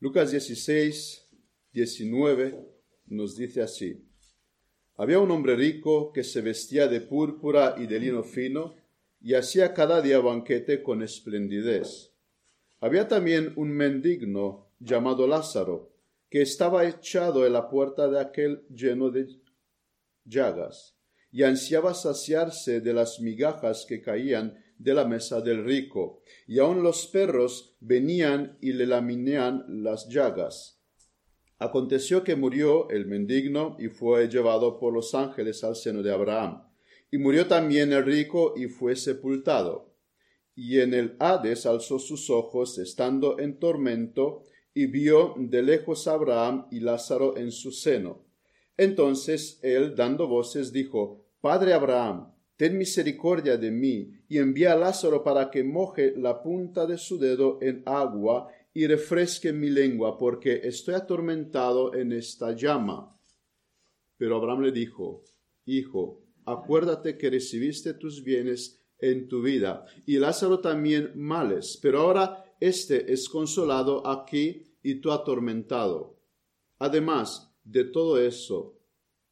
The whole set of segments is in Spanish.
Lucas 16, 19 nos dice así. Había un hombre rico que se vestía de púrpura y de lino fino y hacía cada día banquete con esplendidez. Había también un mendigno llamado Lázaro, que estaba echado en la puerta de aquel lleno de llagas, y ansiaba saciarse de las migajas que caían de la mesa del rico, y aun los perros venían y le laminean las llagas. Aconteció que murió el mendigno y fue llevado por los ángeles al seno de Abraham. Y murió también el rico y fue sepultado. Y en el Hades alzó sus ojos, estando en tormento, y vio de lejos a Abraham y Lázaro en su seno. Entonces él, dando voces, dijo, Padre Abraham, ten misericordia de mí, y envía a Lázaro para que moje la punta de su dedo en agua y refresque mi lengua, porque estoy atormentado en esta llama. Pero Abraham le dijo, Hijo, acuérdate que recibiste tus bienes en tu vida, y Lázaro también males, pero ahora éste es consolado aquí y tú atormentado. Además de todo eso,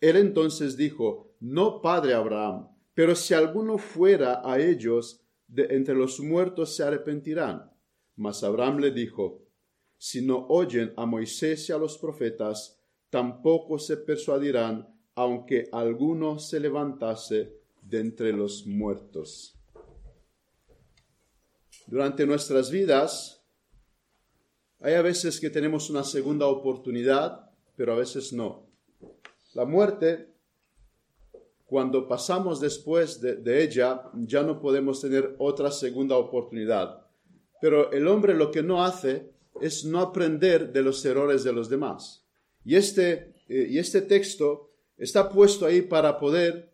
Él entonces dijo, No, padre Abraham, pero si alguno fuera a ellos, de entre los muertos se arrepentirán. Mas Abraham le dijo, Si no oyen a Moisés y a los profetas, tampoco se persuadirán, aunque alguno se levantase de entre los muertos. Durante nuestras vidas, hay a veces que tenemos una segunda oportunidad, pero a veces no. La muerte, cuando pasamos después de, ella, ya no podemos tener otra segunda oportunidad. Pero el hombre lo que no hace es no aprender de los errores de los demás. Y este, eh, y este texto está puesto ahí para poder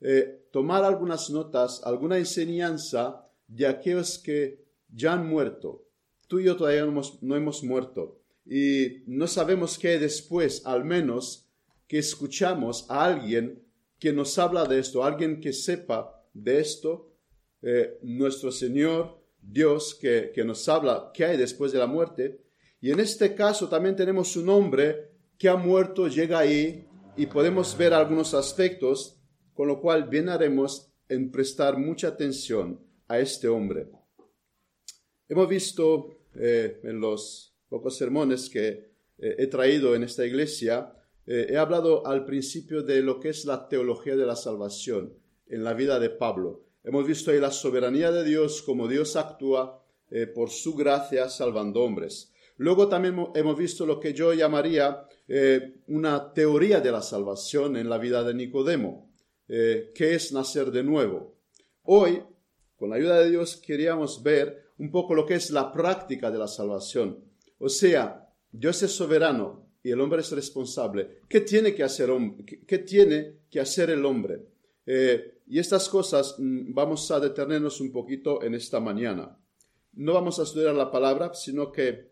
eh, tomar algunas notas, alguna enseñanza de aquellos que ya han muerto, tú y yo todavía no hemos, muerto y no sabemos qué después, al menos que escuchamos a alguien que nos habla de esto, alguien que sepa de esto, eh, nuestro Señor, Dios, que, que nos habla qué hay después de la muerte. Y en este caso también tenemos un hombre que ha muerto, llega ahí y podemos ver algunos aspectos, con lo cual bien haremos en prestar mucha atención a este hombre. Hemos visto eh, en los pocos sermones que eh, he traído en esta iglesia, eh, he hablado al principio de lo que es la teología de la salvación en la vida de Pablo. Hemos visto ahí la soberanía de Dios, como Dios actúa por su gracia salvando hombres. Luego también hemos visto lo que yo llamaría una teoría de la salvación en la vida de Nicodemo, que es nacer de nuevo. Hoy, con la ayuda de Dios, queríamos ver un poco lo que es la práctica de la salvación. O sea, Dios es soberano y el hombre es responsable. ¿Qué tiene que hacer, qué tiene que hacer el hombre? Eh, y estas cosas mm, vamos a detenernos un poquito en esta mañana. No vamos a estudiar la palabra, sino que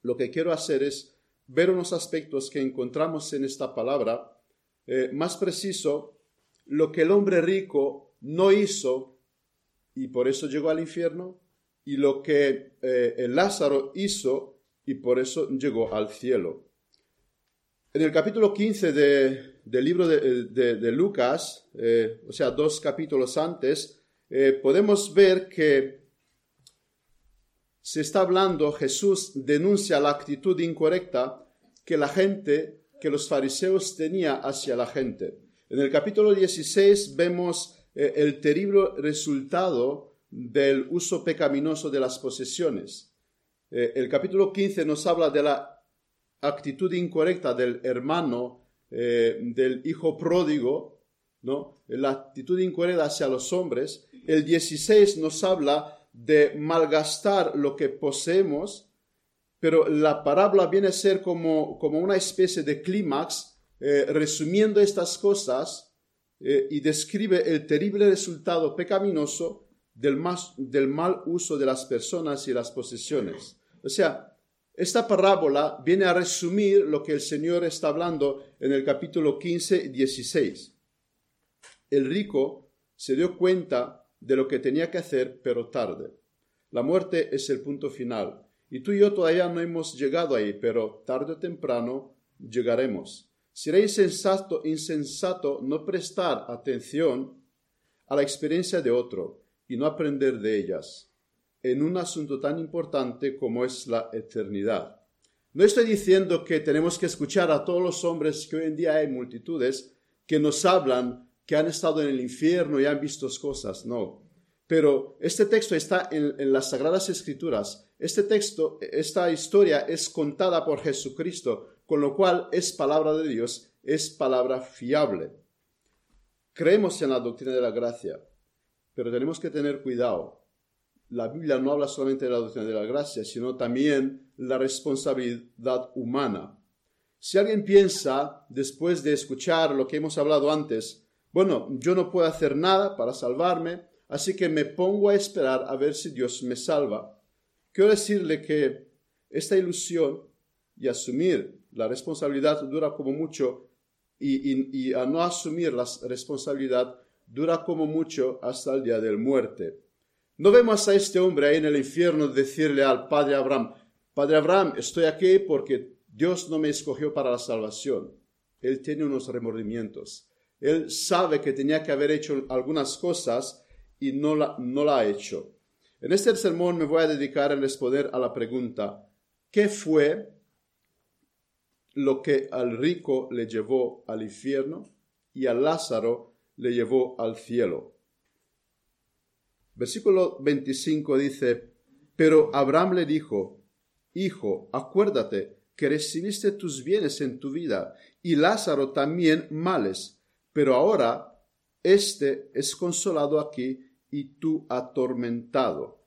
lo que quiero hacer es ver unos aspectos que encontramos en esta palabra, eh, más preciso, lo que el hombre rico no hizo y por eso llegó al infierno, y lo que eh, el Lázaro hizo y por eso llegó al cielo. En el capítulo 15 del libro de, Lucas, eh, o sea, dos capítulos antes, eh, podemos ver que se está hablando, Jesús denuncia la actitud incorrecta que la gente, que los fariseos tenían hacia la gente. En el capítulo 16 vemos el terrible resultado del uso pecaminoso de las posesiones. Eh, el capítulo 15 nos habla de la actitud incorrecta del hermano, eh, del hijo pródigo, ¿no? la actitud incorrecta hacia los hombres. El 16 nos habla de malgastar lo que poseemos pero la parábola viene a ser como, como una especie de clímax, eh, resumiendo estas cosas eh, y describe el terrible resultado pecaminoso del, del mal uso de las personas y las posesiones. O sea, esta parábola viene a resumir lo que el Señor está hablando en el capítulo 15 y 16. El rico se dio cuenta de lo que tenía que hacer, pero tarde. La muerte es el punto final. Y tú y yo todavía no hemos llegado ahí, pero tarde o temprano llegaremos. Será insensato, insensato no prestar atención a la experiencia de otro y no aprender de ellas en un asunto tan importante como es la eternidad. No estoy diciendo que tenemos que escuchar a todos los hombres que hoy en día hay multitudes que nos hablan que han estado en el infierno y han visto cosas, no. Pero este texto está en, en las Sagradas Escrituras. Este texto, esta historia es contada por Jesucristo, con lo cual es palabra de Dios, es palabra fiable. Creemos en la doctrina de la gracia, pero tenemos que tener cuidado la Biblia no habla solamente de la doctrina de la gracia, sino también la responsabilidad humana. Si alguien piensa, después de escuchar lo que hemos hablado antes, bueno, yo no puedo hacer nada para salvarme, así que me pongo a esperar a ver si Dios me salva. Quiero decirle que esta ilusión y asumir la responsabilidad dura como mucho y, y a no asumir la responsabilidad dura como mucho hasta el día del muerte. No vemos a este hombre ahí en el infierno decirle al padre Abraham, Padre Abraham, estoy aquí porque Dios no me escogió para la salvación. Él tiene unos remordimientos. Él sabe que tenía que haber hecho algunas cosas y no la, no la ha hecho. En este sermón me voy a dedicar a responder a la pregunta, ¿qué fue lo que al rico le llevó al infierno y a Lázaro le llevó al cielo? Versículo 25 dice, pero Abraham le dijo, Hijo, acuérdate que recibiste tus bienes en tu vida y Lázaro también males, pero ahora éste es consolado aquí y tú atormentado.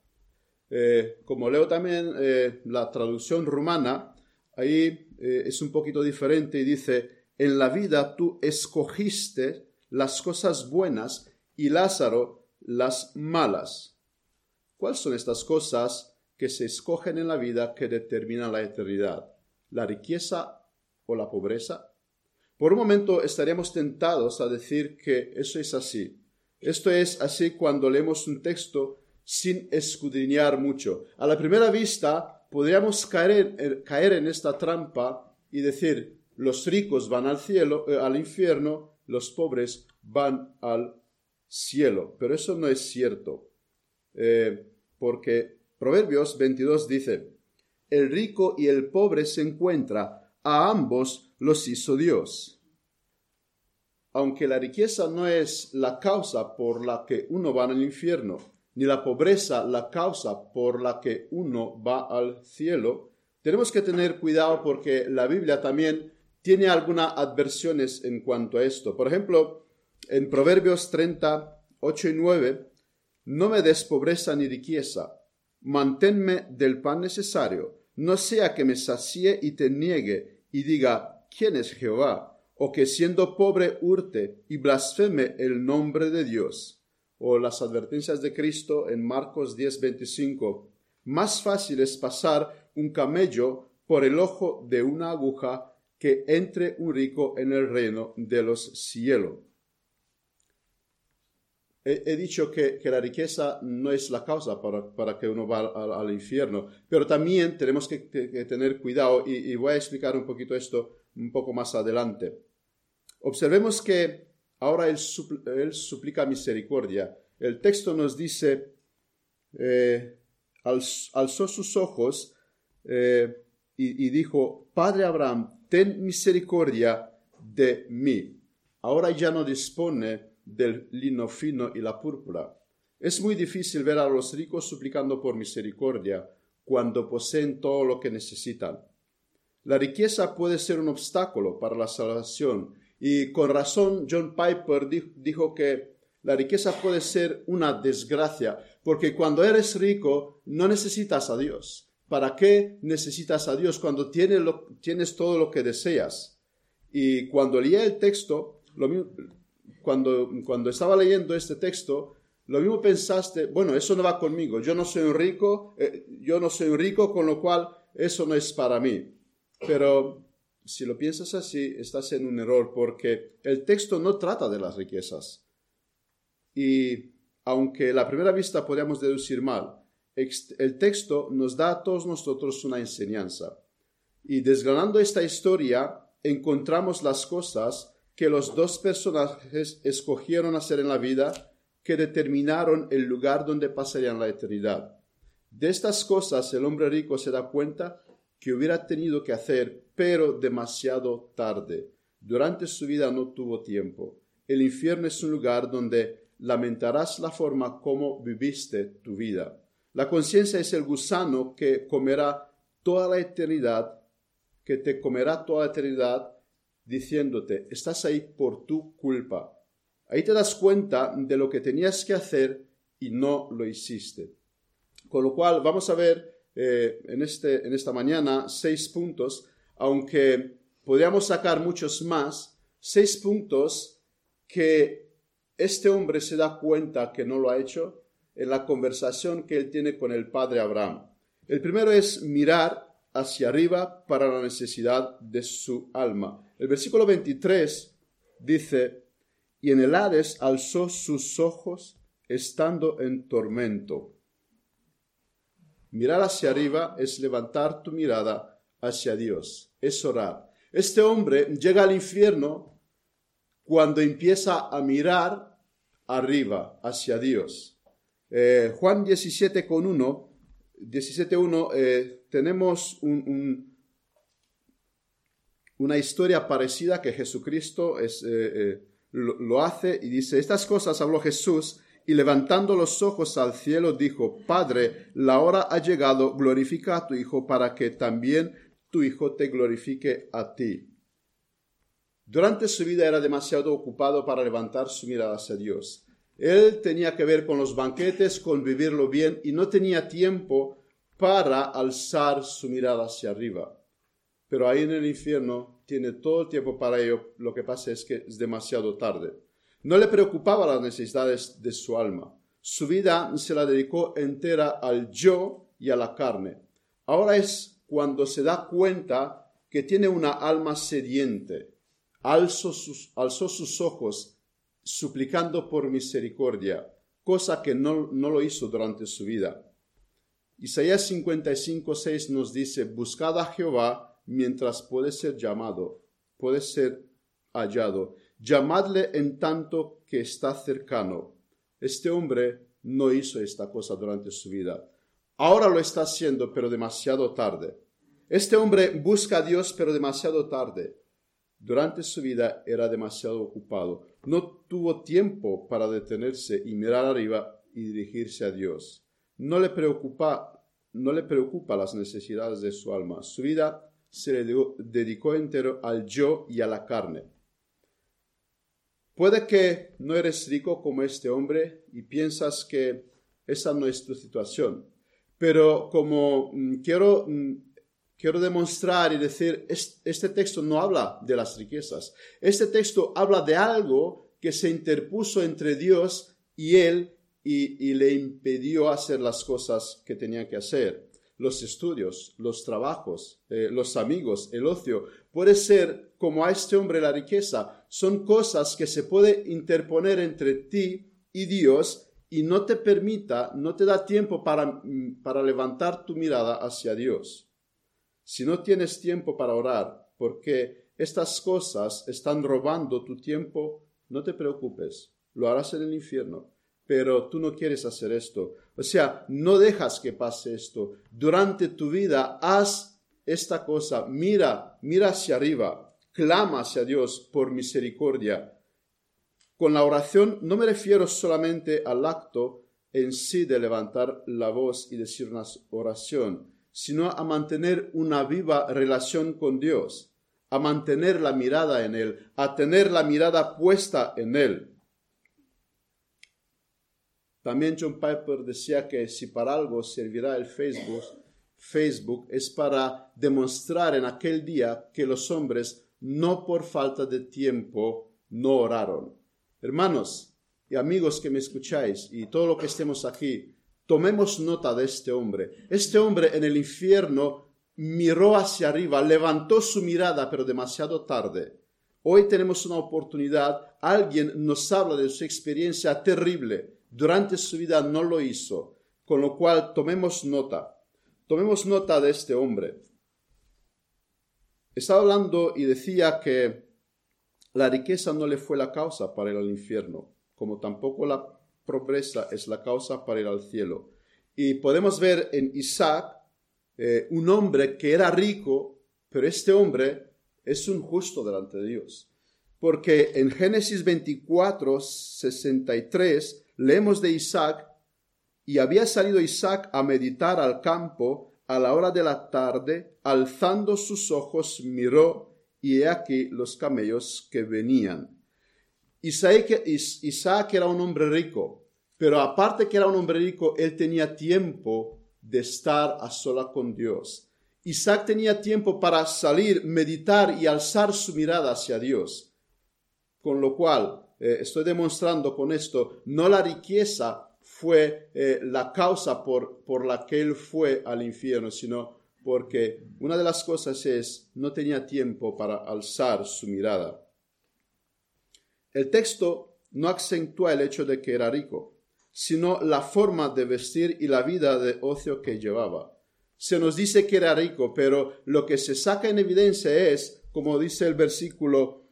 Eh, como leo también eh, la traducción rumana, ahí eh, es un poquito diferente y dice, en la vida tú escogiste las cosas buenas y Lázaro las malas. ¿Cuáles son estas cosas que se escogen en la vida que determinan la eternidad? ¿La riqueza o la pobreza? Por un momento estaríamos tentados a decir que eso es así. Esto es así cuando leemos un texto sin escudriñar mucho. A la primera vista podríamos caer, caer en esta trampa y decir los ricos van al cielo, eh, al infierno, los pobres van al cielo. Pero eso no es cierto, eh, porque Proverbios 22 dice, el rico y el pobre se encuentra, a ambos los hizo Dios. Aunque la riqueza no es la causa por la que uno va al infierno, ni la pobreza la causa por la que uno va al cielo, tenemos que tener cuidado porque la Biblia también tiene algunas adversiones en cuanto a esto. Por ejemplo, en Proverbios 30, 8 y 9, no me des pobreza ni riqueza, manténme del pan necesario, no sea que me sacie y te niegue y diga, ¿quién es Jehová? O que siendo pobre hurte y blasfeme el nombre de Dios. O las advertencias de Cristo en Marcos 10, 25. Más fácil es pasar un camello por el ojo de una aguja que entre un rico en el reino de los cielos he, dicho que, la riqueza no es la causa para, que uno va al, infierno, pero también tenemos que, tener cuidado y, voy a explicar un poquito esto un poco más adelante. Observemos que ahora él, suplica misericordia. El texto nos dice, eh, alzó sus ojos eh, y, y dijo, Padre Abraham, ten misericordia de mí. Ahora ya no dispone del lino fino y la púrpura. Es muy difícil ver a los ricos suplicando por misericordia cuando poseen todo lo que necesitan. La riqueza puede ser un obstáculo para la salvación y con razón John Piper dijo que la riqueza puede ser una desgracia porque cuando eres rico no necesitas a Dios. ¿Para qué necesitas a Dios cuando tienes, todo lo que deseas? Y cuando leía el texto, cuando, cuando estaba leyendo este texto, lo mismo pensaste, bueno, eso no va conmigo, yo no soy un rico, eh, yo no soy un rico, con lo cual eso no es para mí. Pero si lo piensas así, estás en un error porque el texto no trata de las riquezas. Y aunque a primera vista podríamos deducir mal, el texto nos da a todos nosotros una enseñanza. Y desgranando esta historia, encontramos las cosas que los dos personajes escogieron hacer en la vida que determinaron el lugar donde pasarían la eternidad. De estas cosas el hombre rico se da cuenta que hubiera tenido que hacer, pero demasiado tarde. Durante su vida no tuvo tiempo. El infierno es un lugar donde lamentarás la forma como viviste tu vida. La conciencia es el gusano que comerá toda la eternidad, que te comerá toda la eternidad diciéndote, estás ahí por tu culpa. Ahí te das cuenta de lo que tenías que hacer y no lo hiciste. Con lo cual, vamos a ver eh, en, este, en esta mañana seis puntos, aunque podríamos sacar muchos más, seis puntos que este hombre se da cuenta que no lo ha hecho en la conversación que él tiene con el padre Abraham. El primero es mirar hacia arriba para la necesidad de su alma. El versículo 23 dice, y en el Hades alzó sus ojos estando en tormento. Mirar hacia arriba es levantar tu mirada hacia Dios, es orar. Este hombre llega al infierno cuando empieza a mirar arriba, hacia Dios. Eh, Juan 17 con 1, 17.1, eh, tenemos una historia parecida que Jesucristo es, eh, lo hace y dice, estas cosas habló Jesús y levantando los ojos al cielo dijo, Padre, la hora ha llegado, glorifica a tu Hijo para que también tu Hijo te glorifique a ti. Durante su vida era demasiado ocupado para levantar su mirada hacia Dios. Él tenía que ver con los banquetes, con vivirlo bien y no tenía tiempo para alzar su mirada hacia arriba. Pero ahí en el infierno tiene todo el tiempo para ello, lo que pasa es que es demasiado tarde. No le preocupaba las necesidades de su alma. Su vida se la dedicó entera al yo y a la carne. Ahora es cuando se da cuenta que tiene una alma sediente. Alzó sus, alzó sus ojos suplicando por misericordia, cosa que no, no lo hizo durante su vida. Isaías 55, 6 nos dice, buscad a Jehová mientras puede ser llamado, puede ser hallado llamadle en tanto que está cercano. Este hombre no hizo esta cosa durante su vida. Ahora lo está haciendo, pero demasiado tarde. Este hombre busca a Dios, pero demasiado tarde. Durante su vida era demasiado ocupado. No tuvo tiempo para detenerse y mirar arriba y dirigirse a Dios. No le preocupa, no le preocupa las necesidades de su alma. Su vida se le dedicó entero al yo y a la carne. Puede que no eres rico como este hombre y piensas que esa no es tu situación, pero como mm, quiero, mm, quiero demostrar y decir, este texto no habla de las riquezas, este texto habla de algo que se interpuso entre Dios y él y, le impidió hacer las cosas que tenía que hacer los estudios, los trabajos, eh, los amigos, el ocio. Puede ser como a este hombre la riqueza. Son cosas que se puede interponer entre ti y Dios y no te permita, no te da tiempo para, mm, para levantar tu mirada hacia Dios. Si no tienes tiempo para orar, porque estas cosas están robando tu tiempo, no te preocupes, lo harás en el infierno pero tú no quieres hacer esto. O sea, no dejas que pase esto. Durante tu vida, haz esta cosa. Mira, mira hacia arriba. Clama hacia Dios por misericordia. Con la oración no me refiero solamente al acto en sí de levantar la voz y decir una oración, sino a mantener una viva relación con Dios, a mantener la mirada en Él, a tener la mirada puesta en Él. También John Piper decía que si para algo servirá el Facebook, Facebook es para demostrar en aquel día que los hombres no por falta de tiempo no oraron. Hermanos y amigos que me escucháis y todo lo que estemos aquí, tomemos nota de este hombre. Este hombre en el infierno miró hacia arriba, levantó su mirada, pero demasiado tarde. Hoy tenemos una oportunidad, alguien nos habla de su experiencia terrible, durante su vida no lo hizo, con lo cual tomemos nota, tomemos nota de este hombre. Estaba hablando y decía que la riqueza no le fue la causa para ir al infierno, como tampoco la pobreza es la causa para ir al cielo. Y podemos ver en Isaac eh, un hombre que era rico, pero este hombre es un justo delante de Dios. Porque en Génesis 24, 63 leemos de Isaac, y había salido Isaac a meditar al campo a la hora de la tarde, alzando sus ojos miró, y he aquí los camellos que venían. Isaac, Isaac era un hombre rico, pero aparte que era un hombre rico, él tenía tiempo de estar a sola con Dios. Isaac tenía tiempo para salir, meditar y alzar su mirada hacia Dios. Con lo cual, eh, estoy demostrando con esto, no la riqueza fue eh, la causa por, por la que él fue al infierno, sino porque una de las cosas es, no tenía tiempo para alzar su mirada. El texto no acentúa el hecho de que era rico, sino la forma de vestir y la vida de ocio que llevaba. Se nos dice que era rico, pero lo que se saca en evidencia es, como dice el versículo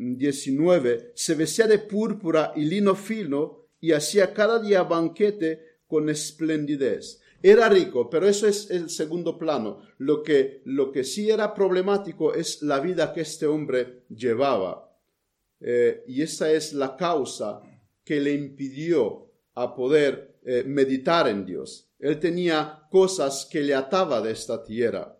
19, eh, se vestía de púrpura y lino fino y hacía cada día banquete con esplendidez. Era rico, pero eso es el segundo plano. Lo que, lo que sí era problemático es la vida que este hombre llevaba. Eh, y esa es la causa que le impidió a poder eh, meditar en Dios. Él tenía cosas que le ataba de esta tierra.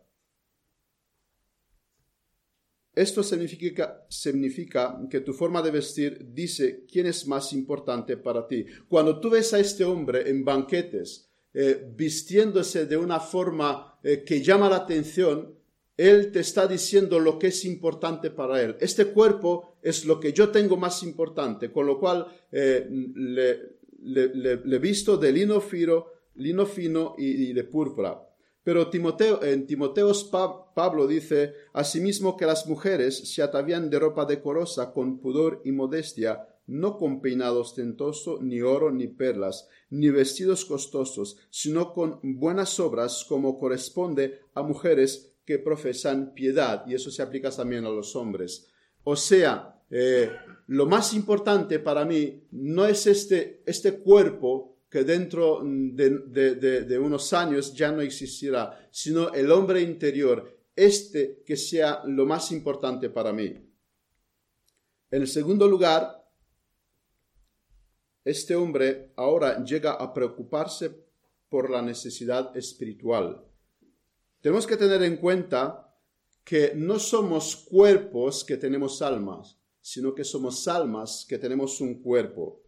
Esto significa, que tu forma de vestir dice quién es más importante para ti. Cuando tú ves a este hombre en banquetes, eh, vistiéndose de una forma eh, que llama la atención, él te está diciendo lo que es importante para él. Este cuerpo es lo que yo tengo más importante, con lo cual eh, le, le, visto de lino fino, lino fino y de púrpura. Pero Timoteo, en Timoteos Pablo dice asimismo que las mujeres se atavían de ropa decorosa con pudor y modestia, no con peinado ostentoso, ni oro, ni perlas, ni vestidos costosos, sino con buenas obras como corresponde a mujeres que profesan piedad, y eso se aplica también a los hombres. O sea, eh, lo más importante para mí no es este, este cuerpo que dentro de, unos años ya no existirá, sino el hombre interior, este que sea lo más importante para mí. En el segundo lugar, este hombre ahora llega a preocuparse por la necesidad espiritual. Tenemos que tener en cuenta que no somos cuerpos que tenemos almas, sino que somos almas que tenemos un cuerpo.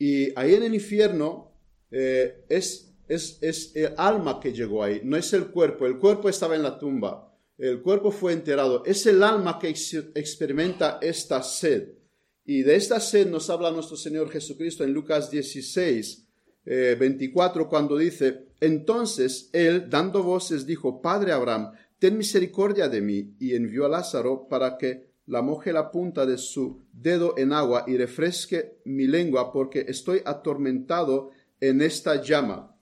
Y ahí en el infierno eh, es, es, es el alma que llegó ahí, no es el cuerpo. El cuerpo estaba en la tumba, el cuerpo fue enterrado. Es el alma que experimenta esta sed. Y de esta sed nos habla nuestro Señor Jesucristo en Lucas 16, 24, eh, cuando dice, entonces él, dando voces, dijo, Padre Abraham, ten misericordia de mí, y envió a Lázaro para que la moje la punta de su dedo en agua y refresque mi lengua porque estoy atormentado en esta llama.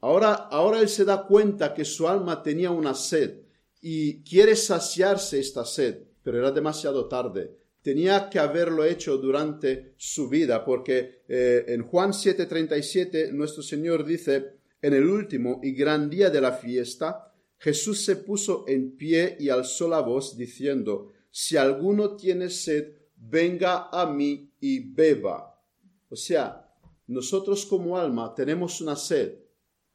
Ahora, ahora él se da cuenta que su alma tenía una sed y quiere saciarse esta sed, pero era demasiado tarde. Tenía que haberlo hecho durante su vida, porque eh, en Juan 7:37 nuestro Señor dice, en el último y gran día de la fiesta, Jesús se puso en pie y alzó la voz diciendo, si alguno tiene sed, venga a mí y beba. O sea, nosotros como alma tenemos una sed,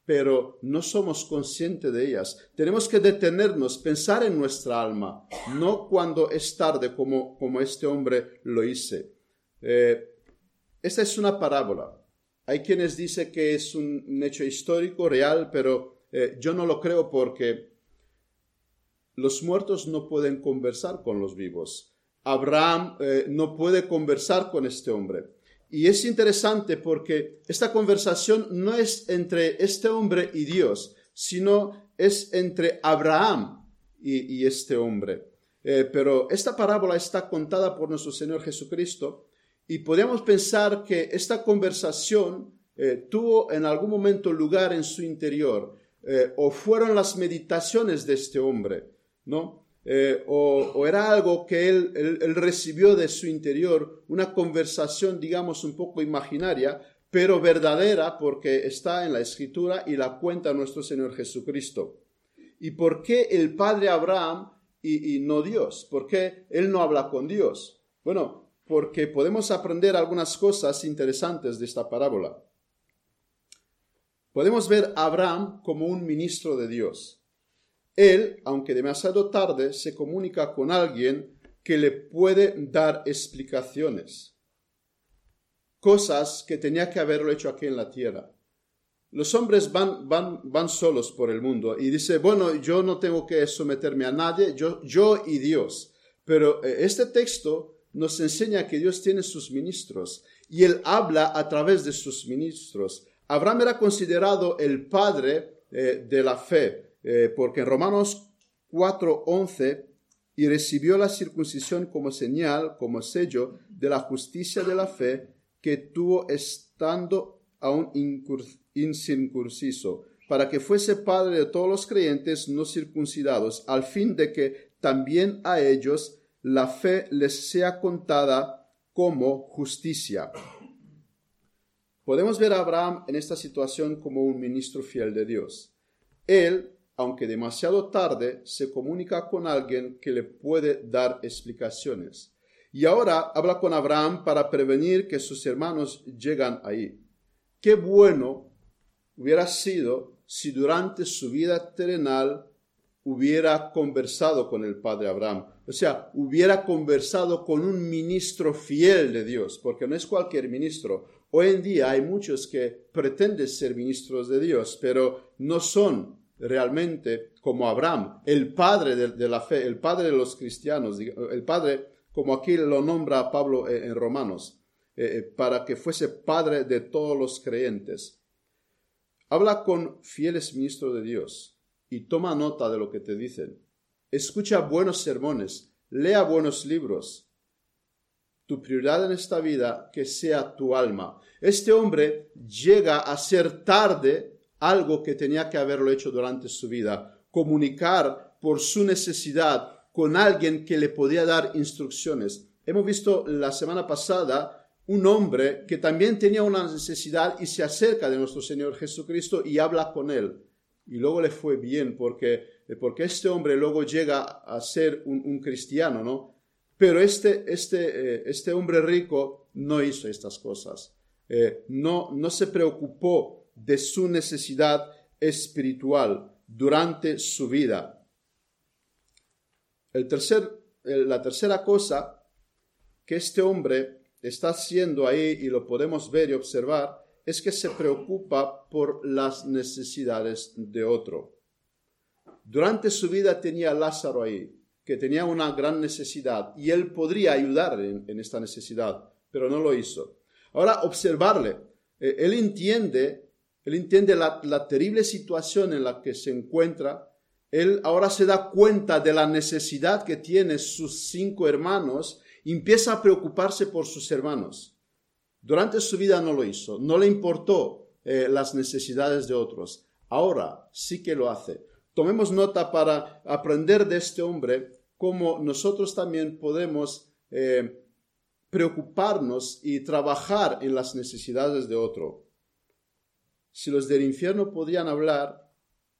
pero no somos conscientes de ellas. Tenemos que detenernos, pensar en nuestra alma, no cuando es tarde como, como este hombre lo hice. Eh, esta es una parábola. Hay quienes dicen que es un hecho histórico, real, pero eh, yo no lo creo porque los muertos no pueden conversar con los vivos. Abraham eh, no puede conversar con este hombre. Y es interesante porque esta conversación no es entre este hombre y Dios, sino es entre Abraham y, este hombre. Eh, pero esta parábola está contada por nuestro Señor Jesucristo y podríamos pensar que esta conversación eh, tuvo en algún momento lugar en su interior o fueron las meditaciones de este hombre. ¿No? Eh, o, era algo que él, recibió de su interior, una conversación, digamos, un poco imaginaria, pero verdadera porque está en la escritura y la cuenta nuestro Señor Jesucristo. ¿Y por qué el padre Abraham y, y no Dios? ¿Por qué él no habla con Dios? Bueno, porque podemos aprender algunas cosas interesantes de esta parábola. Podemos ver a Abraham como un ministro de Dios. Él, aunque demasiado tarde, se comunica con alguien que le puede dar explicaciones. Cosas que tenía que haberlo hecho aquí en la tierra. Los hombres van, van, van solos por el mundo y dice, bueno, yo no tengo que someterme a nadie, yo, yo y Dios. Pero eh, este texto nos enseña que Dios tiene sus ministros y Él habla a través de sus ministros. Abraham era considerado el padre eh, de la fe. Eh, porque en Romanos 4:11, y recibió la circuncisión como señal, como sello de la justicia de la fe que tuvo estando aún incircunciso, para que fuese padre de todos los creyentes no circuncidados, al fin de que también a ellos la fe les sea contada como justicia. Podemos ver a Abraham en esta situación como un ministro fiel de Dios. Él aunque demasiado tarde, se comunica con alguien que le puede dar explicaciones. Y ahora habla con Abraham para prevenir que sus hermanos llegan ahí. Qué bueno hubiera sido si durante su vida terrenal hubiera conversado con el padre Abraham. O sea, hubiera conversado con un ministro fiel de Dios, porque no es cualquier ministro. Hoy en día hay muchos que pretenden ser ministros de Dios, pero no son realmente como Abraham, el padre de, la fe, el padre de los cristianos, el padre como aquí lo nombra Pablo en Romanos, eh, eh, para que fuese padre de todos los creyentes. Habla con fieles ministros de Dios y toma nota de lo que te dicen. Escucha buenos sermones, lea buenos libros. Tu prioridad en esta vida que sea tu alma. Este hombre llega a ser tarde algo que tenía que haberlo hecho durante su vida, comunicar por su necesidad con alguien que le podía dar instrucciones. Hemos visto la semana pasada un hombre que también tenía una necesidad y se acerca de nuestro Señor Jesucristo y habla con él. Y luego le fue bien porque, porque este hombre luego llega a ser un, cristiano, ¿no? Pero este, este, eh, este hombre rico no hizo estas cosas. Eh, no, no se preocupó de su necesidad espiritual durante su vida. El tercer, la tercera cosa que este hombre está haciendo ahí, y lo podemos ver y observar, es que se preocupa por las necesidades de otro. Durante su vida tenía Lázaro ahí, que tenía una gran necesidad, y él podría ayudar en, esta necesidad, pero no lo hizo. Ahora, observarle. Eh, él entiende él entiende la, terrible situación en la que se encuentra. Él ahora se da cuenta de la necesidad que tienen sus cinco hermanos y empieza a preocuparse por sus hermanos. Durante su vida no lo hizo, no le importó eh, las necesidades de otros. Ahora sí que lo hace. Tomemos nota para aprender de este hombre cómo nosotros también podemos eh, preocuparnos y trabajar en las necesidades de otro. Si los del infierno podían hablar,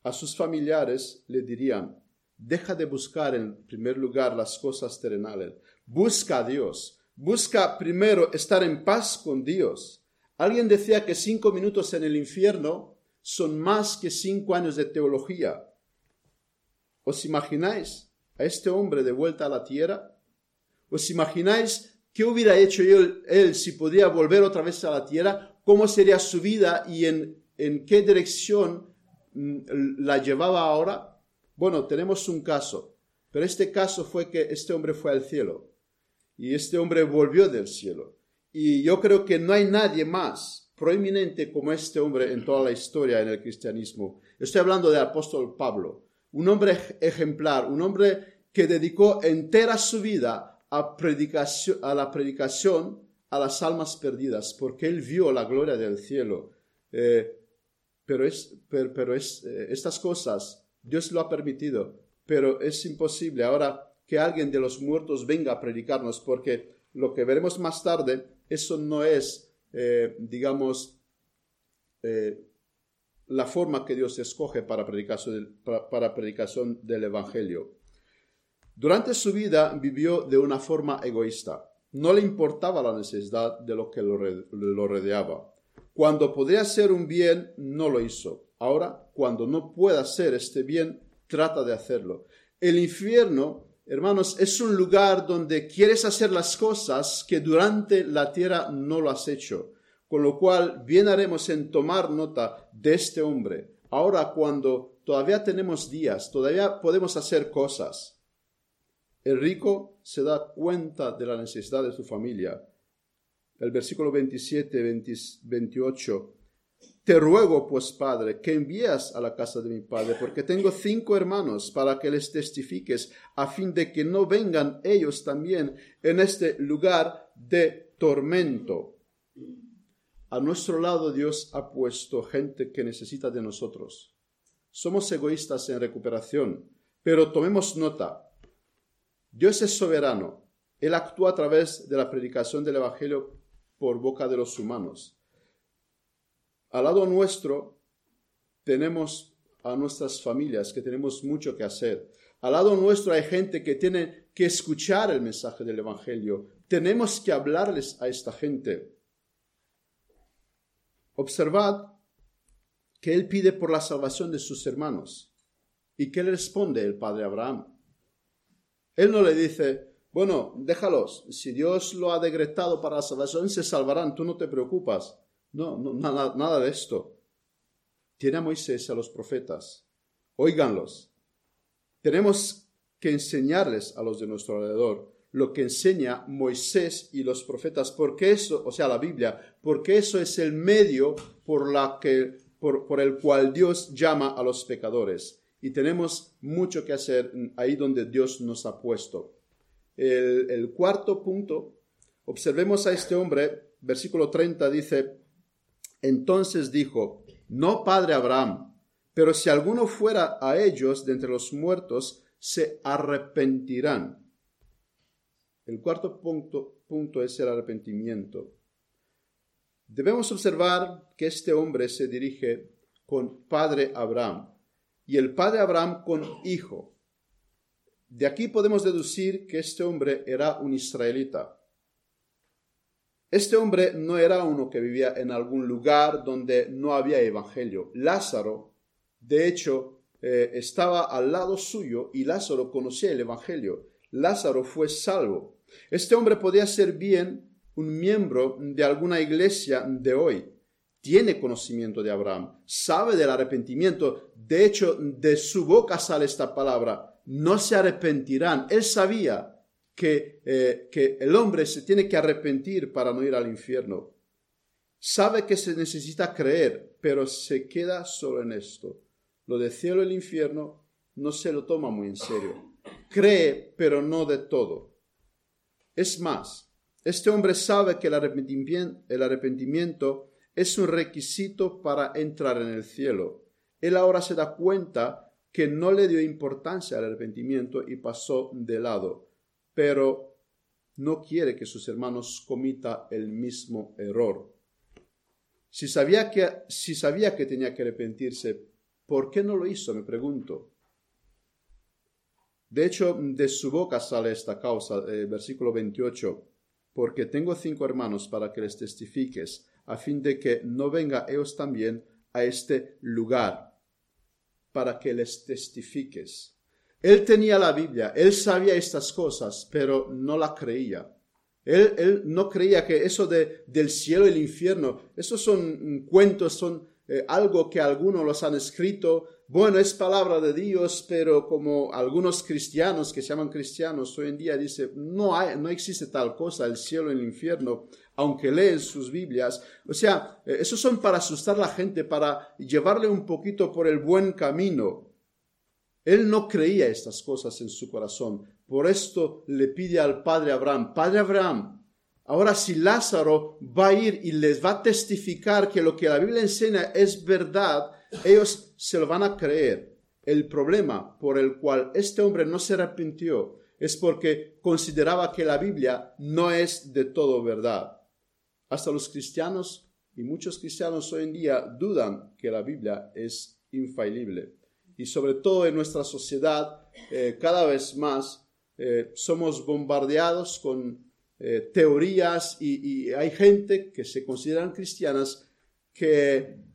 a sus familiares le dirían, deja de buscar en primer lugar las cosas terrenales, busca a Dios, busca primero estar en paz con Dios. Alguien decía que cinco minutos en el infierno son más que cinco años de teología. ¿Os imagináis a este hombre de vuelta a la tierra? ¿Os imagináis qué hubiera hecho él, él si podía volver otra vez a la tierra? ¿Cómo sería su vida y en qué dirección mm, la llevaba ahora? Bueno, tenemos un caso, pero este caso fue que este hombre fue al cielo y este hombre volvió del cielo. Y yo creo que no hay nadie más proeminente como este hombre en toda la historia en el cristianismo. Estoy hablando del apóstol Pablo, un hombre ejemplar, un hombre que dedicó entera su vida a, predicación, a la predicación a las almas perdidas, porque él vio la gloria del cielo. Eh, pero es, pero, es, eh, estas cosas Dios lo ha permitido, pero es imposible ahora que alguien de los muertos venga a predicarnos, porque lo que veremos más tarde, eso no es, eh, digamos, la forma que Dios escoge para para predicación del Evangelio. Durante su vida vivió de una forma egoísta. No le importaba la necesidad de lo que lo, rodeaba. Cuando podría hacer un bien, no lo hizo. Ahora, cuando no puede hacer este bien, trata de hacerlo. El infierno, hermanos, es un lugar donde quieres hacer las cosas que durante la tierra no lo has hecho. Con lo cual, bien haremos en tomar nota de este hombre. Ahora, cuando todavía tenemos días, todavía podemos hacer cosas. El rico se da cuenta de la necesidad de su familia. El versículo 27, 28. Te ruego, pues, Padre, que envías a la casa de mi Padre, porque tengo cinco hermanos, para que les testifiques, a fin de que no vengan ellos también en este lugar de tormento. A nuestro lado Dios ha puesto gente que necesita de nosotros. Somos egoístas en recuperación, pero tomemos nota, Dios es soberano. Él actúa a través de la predicación del Evangelio por boca de los humanos. Al lado nuestro tenemos a nuestras familias que tenemos mucho que hacer. Al lado nuestro hay gente que tiene que escuchar el mensaje del Evangelio. Tenemos que hablarles a esta gente. Observad que él pide por la salvación de sus hermanos. ¿Y qué le responde el padre Abraham? Él no le dice, bueno, déjalos, si Dios lo ha decretado para la salvación, se salvarán, tú no te preocupas. No, nada, nada de esto. Tiene a Moisés a los profetas. Óiganlos. Tenemos que enseñarles a los de nuestro alrededor lo que enseña Moisés y los profetas, porque eso, o sea, la Biblia, porque eso es el medio por, la que, por el cual Dios llama a los pecadores y tenemos mucho que hacer ahí donde Dios nos ha puesto. El, cuarto punto, observemos a este hombre, versículo 30 dice, entonces dijo, no padre Abraham, pero si alguno fuera a ellos de entre los muertos, se arrepentirán. El cuarto punto, punto es el arrepentimiento. Debemos observar que este hombre se dirige con padre Abraham y el padre Abraham con hijo. De aquí podemos deducir que este hombre era un israelita. Este hombre no era uno que vivía en algún lugar donde no había evangelio. Lázaro, de hecho, eh, estaba al lado suyo y Lázaro conocía el evangelio. Lázaro fue salvo. Este hombre podía ser bien un miembro de alguna iglesia de hoy tiene conocimiento de Abraham, sabe del arrepentimiento. De hecho, de su boca sale esta palabra, no se arrepentirán. Él sabía que, eh, que el hombre se tiene que arrepentir para no ir al infierno. Sabe que se necesita creer, pero se queda solo en esto. Lo de cielo y el infierno no se lo toma muy en serio. Cree, pero no de todo. Es más, este hombre sabe que el el arrepentimiento es un requisito para entrar en el cielo. Él ahora se da cuenta que no le dio importancia al arrepentimiento y pasó de lado, pero no quiere que sus hermanos comita el mismo error. Si sabía que, si sabía que tenía que arrepentirse, ¿por qué no lo hizo? Me pregunto. De hecho, de su boca sale esta causa, eh, versículo 28, porque tengo cinco hermanos para que les testifiques a fin de que no venga ellos también a este lugar, para que les testifiques. Él tenía la Biblia, él sabía estas cosas, pero no la creía. Él, no creía que eso de, del cielo y el infierno, esos son cuentos, son eh, algo que algunos los han escrito, bueno, es palabra de Dios, pero como algunos cristianos que se llaman cristianos hoy en día dicen, no, hay, no existe tal cosa, el cielo y el infierno, aunque leen sus Biblias. O sea, eh, esos son para asustar a la gente, para llevarle un poquito por el buen camino. Él no creía estas cosas en su corazón. Por esto le pide al padre Abraham, Padre Abraham, ahora si Lázaro va a ir y les va a testificar que lo que la Biblia enseña es verdad, ellos se lo van a creer. El problema por el cual este hombre no se arrepintió es porque consideraba que la Biblia no es de todo verdad. Hasta los cristianos y muchos cristianos hoy en día dudan que la Biblia es infalible. Y sobre todo en nuestra sociedad, eh, cada vez más eh, somos bombardeados con eh, teorías y, hay gente que se consideran cristianas que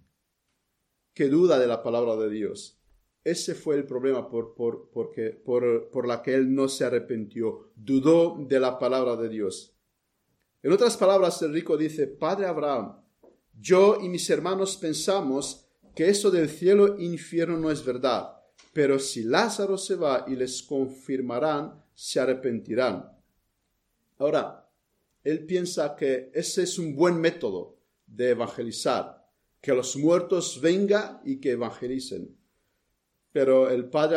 que duda de la palabra de Dios. Ese fue el problema por, por, porque, por, por la que él no se arrepintió, dudó de la palabra de Dios. En otras palabras, el rico dice, Padre Abraham, yo y mis hermanos pensamos que eso del cielo e infierno no es verdad, pero si Lázaro se va y les confirmarán, se arrepentirán. Ahora, él piensa que ese es un buen método de evangelizar que los muertos vengan y que evangelicen. Pero el padre,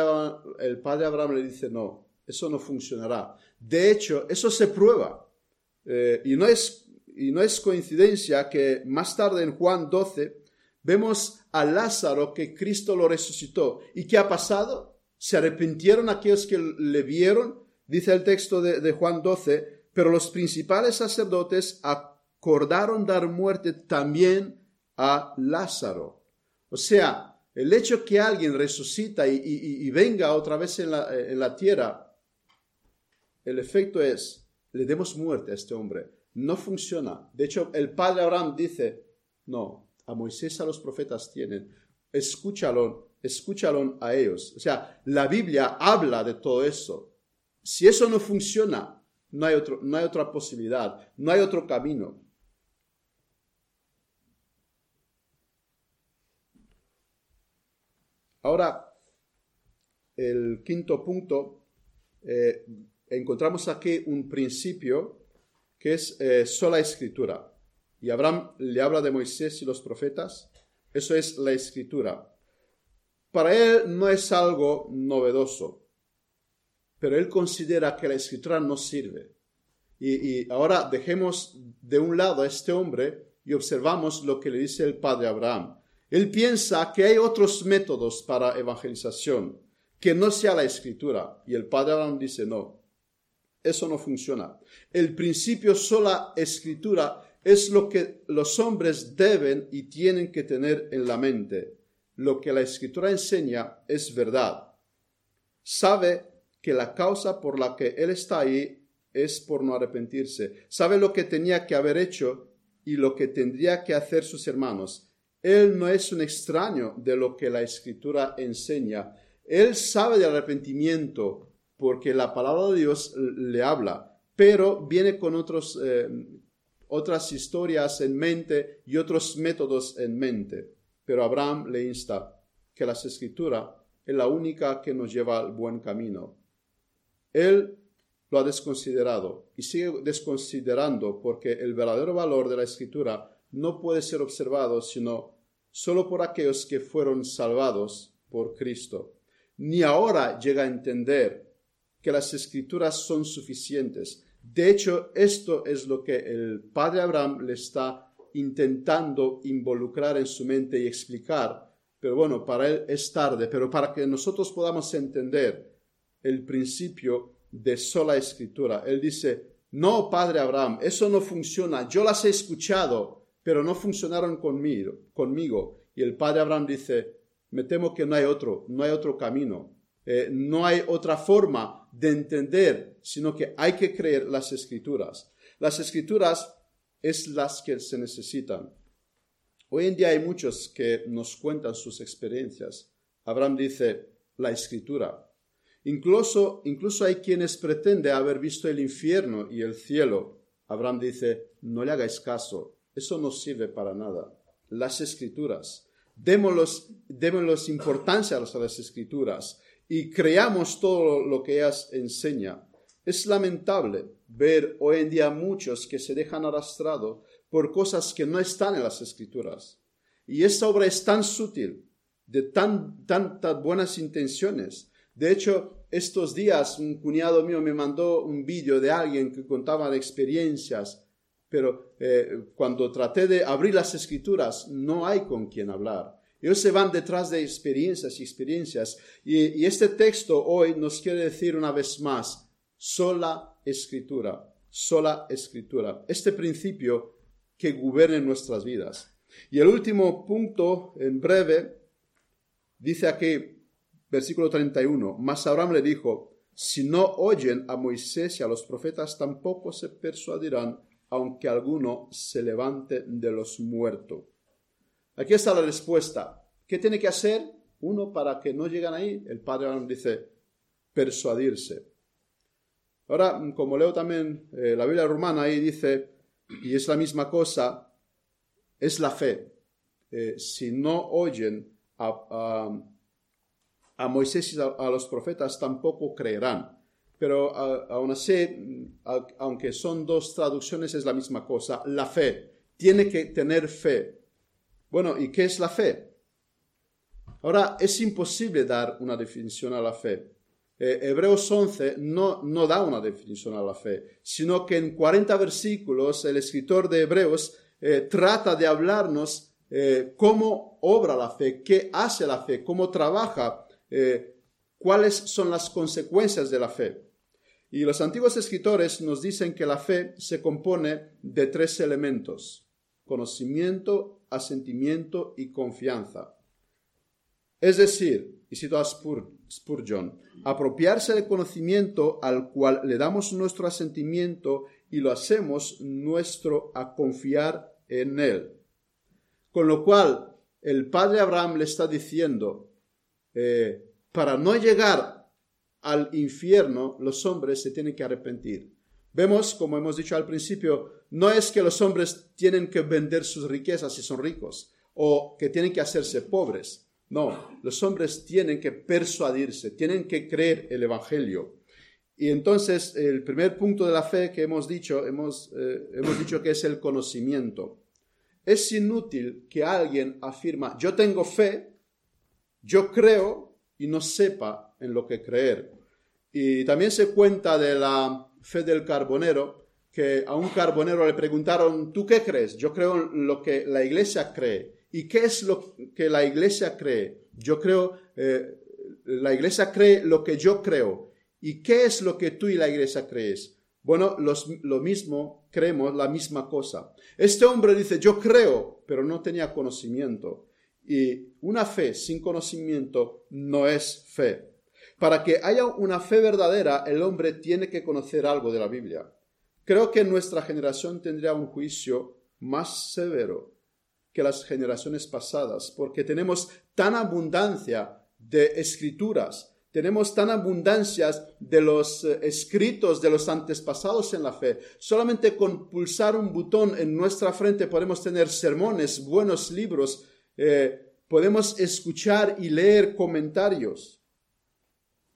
el padre Abraham le dice, no, eso no funcionará. De hecho, eso se prueba. Eh, y, no es, y no es coincidencia que más tarde en Juan 12 vemos a Lázaro que Cristo lo resucitó. ¿Y qué ha pasado? Se arrepintieron aquellos que le vieron, dice el texto de, de Juan 12, pero los principales sacerdotes acordaron dar muerte también a Lázaro. O sea, el hecho que alguien resucita y, venga otra vez en la, en la tierra, el efecto es, le demos muerte a este hombre. No funciona. De hecho, el padre Abraham dice, no, a Moisés a los profetas tienen, escúchalo, escúchalo a ellos. O sea, la Biblia habla de todo eso. Si eso no funciona, no hay, otro, no hay otra posibilidad, no hay otro camino. Ahora, el quinto punto, eh, encontramos aquí un principio que es eh, sola escritura. Y Abraham le habla de Moisés y los profetas. Eso es la escritura. Para él no es algo novedoso, pero él considera que la escritura no sirve. Y, y, ahora dejemos de un lado a este hombre y observamos lo que le dice el padre Abraham. Él piensa que hay otros métodos para evangelización, que no sea la escritura. Y el padre Abraham dice, no, eso no funciona. El principio sola escritura es lo que los hombres deben y tienen que tener en la mente. Lo que la escritura enseña es verdad. Sabe que la causa por la que él está ahí es por no arrepentirse. Sabe lo que tenía que haber hecho y lo que tendría que hacer sus hermanos él no es un extraño de lo que la escritura enseña. Él sabe del arrepentimiento porque la palabra de Dios le habla, pero viene con otros, eh, otras historias en mente y otros métodos en mente. Pero Abraham le insta que la escritura es la única que nos lleva al buen camino. Él lo ha desconsiderado y sigue desconsiderando porque el verdadero valor de la escritura no puede ser observado sino solo por aquellos que fueron salvados por Cristo. Ni ahora llega a entender que las escrituras son suficientes. De hecho, esto es lo que el padre Abraham le está intentando involucrar en su mente y explicar. Pero bueno, para él es tarde, pero para que nosotros podamos entender el principio de sola escritura. Él dice, no, padre Abraham, eso no funciona. Yo las he escuchado, pero no funcionaron conmigo. Y el padre Abraham dice, me temo que no hay otro, no hay otro camino, eh, no hay otra forma de entender, sino que hay que creer las escrituras. Las escrituras es las que se necesitan. Hoy en día hay muchos que nos cuentan sus experiencias. Abraham dice, la escritura. Incluso, incluso hay quienes pretenden haber visto el infierno y el cielo. Abraham dice, no le hagáis caso, eso no sirve para nada. Las escrituras. démoslos, importancia a las escrituras y creamos todo lo que ellas enseñan. Es lamentable ver hoy en día muchos que se dejan arrastrados por cosas que no están en las escrituras. Y esta obra es tan sutil, de tan, tantas buenas intenciones. De hecho, estos días un cuñado mío me mandó un vídeo de alguien que contaba de experiencias, pero eh, cuando traté de abrir las escrituras no hay con quien hablar. Ellos se van detrás de experiencias y experiencias. Y, este texto hoy nos quiere decir una vez más, sola escritura, sola escritura. Este principio que gobierne nuestras vidas. Y el último punto, en breve, dice aquí, versículo 31, mas Abraham le dijo, si no oyen a Moisés y a los profetas, tampoco se persuadirán, aunque alguno se levante de los muertos. Aquí está la respuesta. ¿Qué tiene que hacer uno para que no lleguen ahí? El padre Abraham dice, persuadirse. Ahora, como leo también eh, la Biblia romana, ahí dice, y es la misma cosa, es la fe. Eh, si no oyen a, a, Moisés y a, los profetas, tampoco creerán. Pero aún así, aunque son dos traducciones, es la misma cosa. La fe. Tiene que tener fe. Bueno, ¿y qué es la fe? Ahora, es imposible dar una definición a la fe. Eh, Hebreos 11 no, no da una definición a la fe, sino que en 40 versículos el escritor de Hebreos eh, trata de hablarnos eh, cómo obra la fe, qué hace la fe, cómo trabaja, cuáles son las consecuencias de la fe. Y los antiguos escritores nos dicen que la fe se compone de tres elementos, conocimiento, asentimiento y confianza. Es decir, y cito a Spurgeon, apropiarse del conocimiento al cual le damos nuestro asentimiento y lo hacemos nuestro a confiar en él. Con lo cual, el padre Abraham le está diciendo, eh, para no llegar al infierno, los hombres se tienen que arrepentir. Vemos, como hemos dicho al principio, no es que los hombres tienen que vender sus riquezas si son ricos o que tienen que hacerse pobres. No, los hombres tienen que persuadirse, tienen que creer el Evangelio. Y entonces el primer punto de la fe que hemos dicho, hemos, eh, hemos dicho que es el conocimiento. Es inútil que alguien afirma, yo tengo fe, yo creo y no sepa en lo que creer. Y también se cuenta de la fe del carbonero, que a un carbonero le preguntaron, ¿tú qué crees? Yo creo lo que la iglesia cree. ¿Y qué es lo que la iglesia cree? Yo creo, eh, la iglesia cree lo que yo creo. ¿Y qué es lo que tú y la iglesia crees? Bueno, lo mismo, creemos la misma cosa. Este hombre dice, yo creo, pero no tenía conocimiento. Y una fe sin conocimiento no es fe. Para que haya una fe verdadera, el hombre tiene que conocer algo de la Biblia. Creo que nuestra generación tendría un juicio más severo que las generaciones pasadas, porque tenemos tan abundancia de escrituras, tenemos tan abundancia de los eh, escritos de los antepasados en la fe. Solamente con pulsar un botón en nuestra frente podemos tener sermones, buenos libros, eh, podemos escuchar y leer comentarios.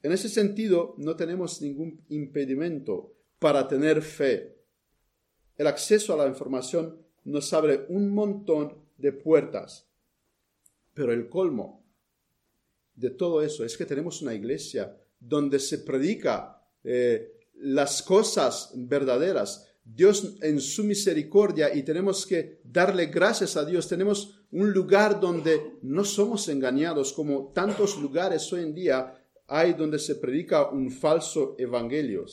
En ese sentido, no tenemos ningún impedimento para tener fe. El acceso a la información nos abre un montón de puertas. Pero el colmo de todo eso es que tenemos una iglesia donde se predica eh, las cosas verdaderas. Dios en su misericordia y tenemos que darle gracias a Dios. Tenemos un lugar donde no somos engañados como tantos lugares hoy en día hay donde se predica un falso evangelio.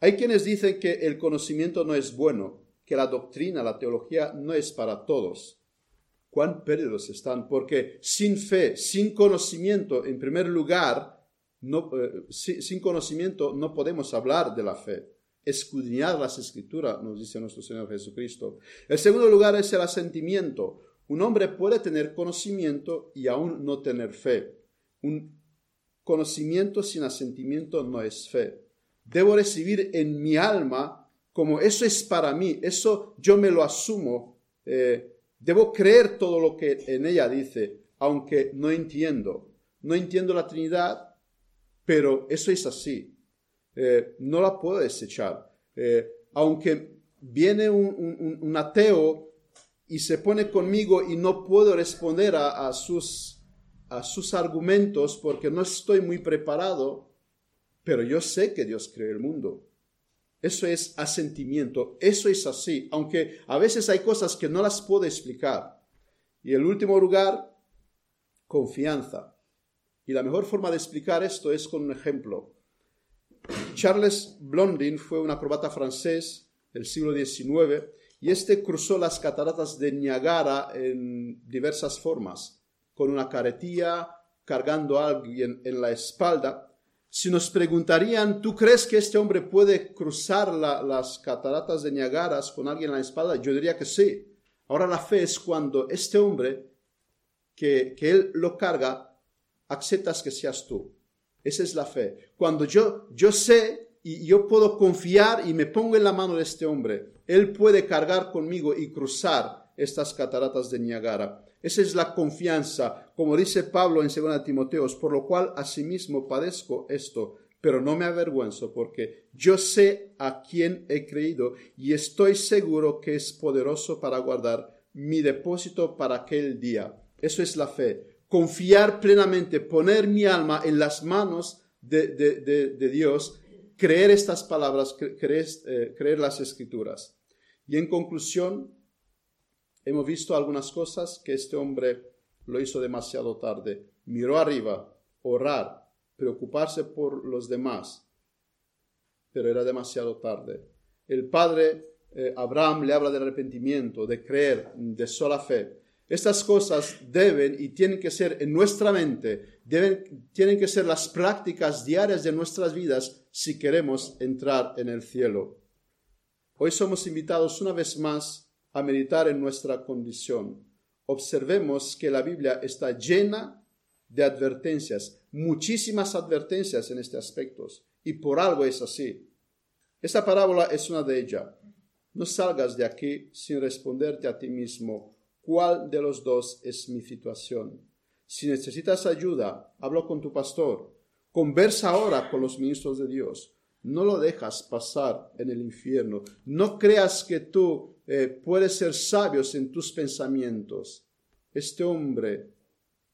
Hay quienes dicen que el conocimiento no es bueno, que la doctrina, la teología no es para todos. Cuán perdidos están, porque sin fe, sin conocimiento, en primer lugar, eh, sin, conocimiento no podemos hablar de la fe. Escudriñar las escrituras, nos dice nuestro Señor Jesucristo. El segundo lugar es el asentimiento. Un hombre puede tener conocimiento y aún no tener fe. Un conocimiento sin asentimiento no es fe. Debo recibir en mi alma como eso es para mí, eso yo me lo asumo, eh, Debo creer todo lo que en ella dice, aunque no entiendo. No entiendo la Trinidad, pero eso es así. Eh, no la puedo desechar. Eh, aunque viene un, ateo y se pone conmigo y no puedo responder a, sus, a sus argumentos porque no estoy muy preparado, pero yo sé que Dios creó el mundo. Eso es asentimiento, eso es así, aunque a veces hay cosas que no las puedo explicar. Y el último lugar, confianza. Y la mejor forma de explicar esto es con un ejemplo. Charles Blondin fue un acrobata francés del siglo XIX y este cruzó las cataratas de Niagara en diversas formas, con una caretilla, cargando a alguien en la espalda. Si nos preguntarían, ¿tú crees que este hombre puede cruzar las cataratas de Niagara con alguien en la espalda? Yo diría que sí. Ahora la fe es cuando este hombre que, que él lo carga, aceptas que seas tú. Esa es la fe. Cuando yo, yo sé y yo puedo confiar y me pongo en la mano de este hombre, él puede cargar conmigo y cruzar estas cataratas de Niagara. Esa es la confianza, como dice Pablo en 2 Timoteos, por lo cual asimismo padezco esto, pero no me avergüenzo porque yo sé a quién he creído y estoy seguro que es poderoso para guardar mi depósito para aquel día. Eso es la fe confiar plenamente, poner mi alma en las manos de, Dios, creer estas palabras, creer, eh, creer las escrituras. Y en conclusión, hemos visto algunas cosas que este hombre lo hizo demasiado tarde. Miró arriba, orar, preocuparse por los demás, pero era demasiado tarde. El padre eh, Abraham le habla de arrepentimiento, de creer, de sola fe. Estas cosas deben y tienen que ser en nuestra mente, deben, tienen que ser las prácticas diarias de nuestras vidas si queremos entrar en el cielo. Hoy somos invitados una vez más a meditar en nuestra condición. Observemos que la Biblia está llena de advertencias, muchísimas advertencias en este aspecto, y por algo es así. Esta parábola es una de ellas. No salgas de aquí sin responderte a ti mismo cuál de los dos es mi situación. Si necesitas ayuda, hablo con tu pastor. Conversa ahora con los ministros de Dios. No lo dejas pasar en el infierno. No creas que tú eh, puedes ser sabio en tus pensamientos. Este hombre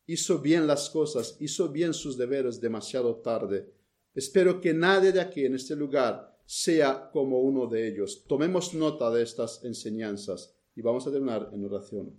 hizo bien las cosas, hizo bien sus deberes demasiado tarde. Espero que nadie de aquí en este lugar sea como uno de ellos. Tomemos nota de estas enseñanzas y vamos a terminar en oración.